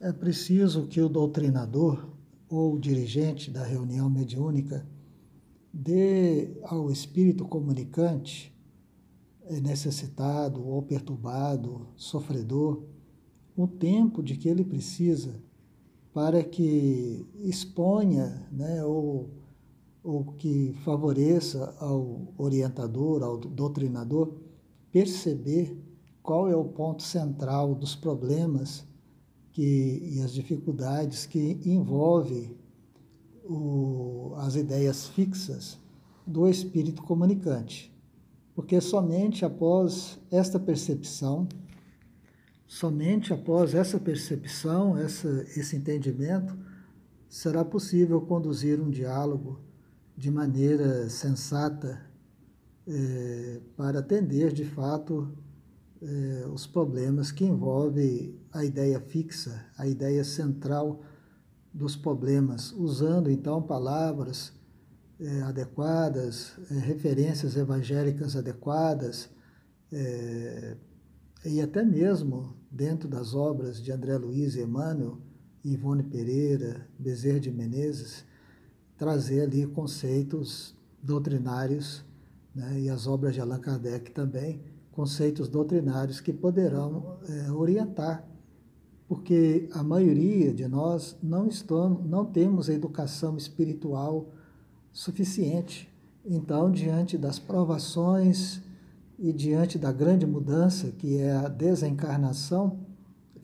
é preciso que o doutrinador ou dirigente da reunião mediúnica dê ao espírito comunicante é, necessitado ou perturbado, sofredor, o tempo de que ele precisa para que exponha né, ou, ou que favoreça ao orientador, ao doutrinador, perceber qual é o ponto central dos problemas que, e as dificuldades que envolve o, as ideias fixas do espírito comunicante. Porque somente após esta percepção, somente após essa percepção, essa, esse entendimento, será possível conduzir um diálogo de maneira sensata é, para atender de fato é, os problemas que envolvem a ideia fixa, a ideia central dos problemas, usando então palavras é, adequadas, é, referências evangélicas adequadas, e até mesmo dentro das obras de André Luiz e Emmanuel, Ivone Pereira, Bezerra de Menezes, trazer ali conceitos doutrinários, né, e as obras de Allan Kardec também, conceitos doutrinários que poderão é, orientar porque a maioria de nós não estamos, não temos educação espiritual suficiente. Então, diante das provações e diante da grande mudança que é a desencarnação,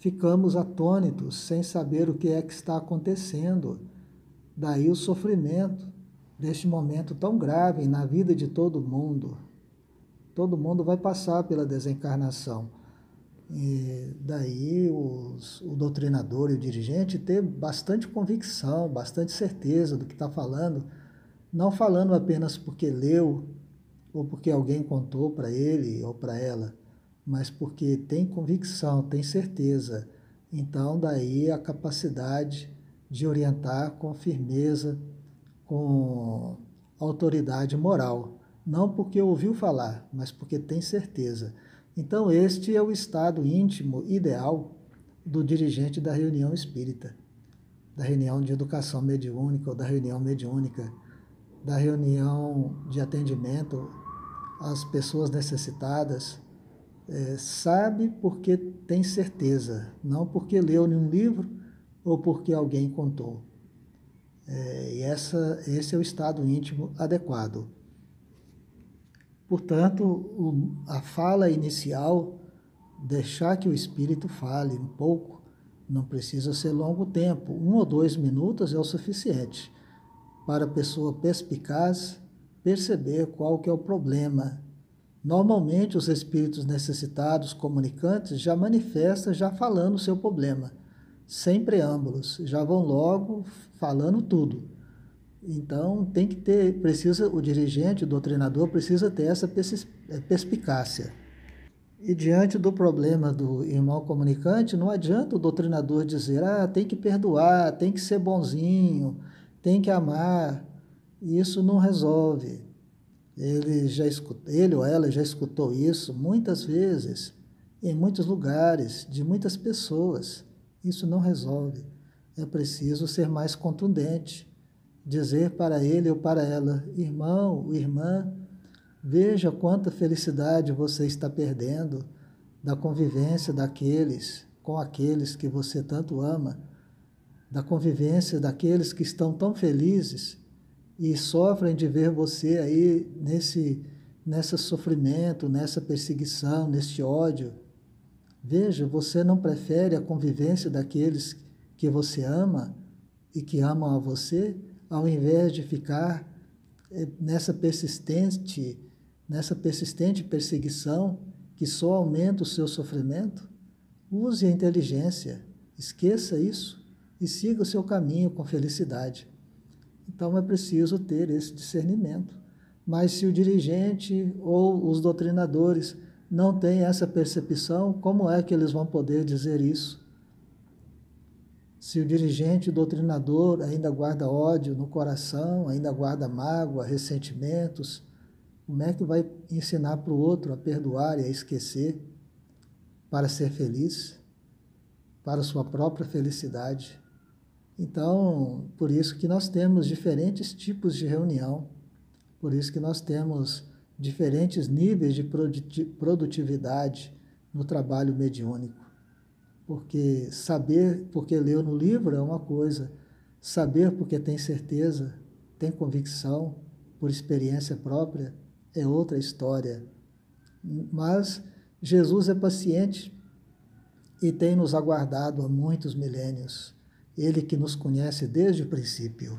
ficamos atônitos, sem saber o que é que está acontecendo. Daí o sofrimento deste momento tão grave na vida de todo mundo. Todo mundo vai passar pela desencarnação. E daí os, o doutrinador e o dirigente ter bastante convicção, bastante certeza do que está falando, não falando apenas porque leu ou porque alguém contou para ele ou para ela, mas porque tem convicção, tem certeza. Então, daí a capacidade de orientar com firmeza, com autoridade moral. Não porque ouviu falar, mas porque tem certeza. Então, este é o estado íntimo ideal do dirigente da reunião espírita, da reunião de educação mediúnica ou da reunião mediúnica, da reunião de atendimento às pessoas necessitadas. É, sabe porque tem certeza, não porque leu em um livro ou porque alguém contou. É, e essa, esse é o estado íntimo adequado. Portanto, a fala inicial, deixar que o espírito fale um pouco, não precisa ser longo tempo, um ou dois minutos é o suficiente para a pessoa perspicaz perceber qual que é o problema. Normalmente os espíritos necessitados, comunicantes, já manifestam já falando o seu problema, sem preâmbulos, já vão logo falando tudo. Então tem que ter, precisa o dirigente, o doutrinador precisa ter essa eh, perspicácia. E diante do problema do irmão comunicante, não adianta o doutrinador dizer, ah, tem que perdoar, tem que ser bonzinho, tem que amar. Isso não resolve. Ele já escutou, ele ou ela já escutou isso muitas vezes, em muitos lugares, de muitas pessoas. Isso não resolve. É preciso ser mais contundente dizer para ele ou para ela: irmão, irmã, veja quanta felicidade você está perdendo da convivência daqueles com aqueles que você tanto ama, da convivência daqueles que estão tão felizes e sofrem de ver você aí nesse nesse sofrimento, nessa perseguição, nesse ódio. Veja, você não prefere a convivência daqueles que você ama e que amam a você? Ao invés de ficar eh, nessa persistente, nessa persistente perseguição que só aumenta o seu sofrimento, use a inteligência, esqueça isso e siga o seu caminho com felicidade. Então é preciso ter esse discernimento. Mas se o dirigente ou os doutrinadores não têm essa percepção, como é que eles vão poder dizer isso? Se o dirigente doutrinador ainda guarda ódio no coração, ainda guarda mágoa, ressentimentos, como é que vai ensinar para o outro a perdoar e a esquecer para ser feliz? para sua própria felicidade. Então, por isso que nós temos diferentes tipos de reunião, por isso que nós temos diferentes níveis de produtividade no trabalho mediúnico. Porque saber porque leu no livro é uma coisa, saber porque tem certeza, tem convicção, por experiência própria, é outra história. Mas Jesus é paciente e tem nos aguardado há muitos milênios. Ele que nos conhece desde o princípio.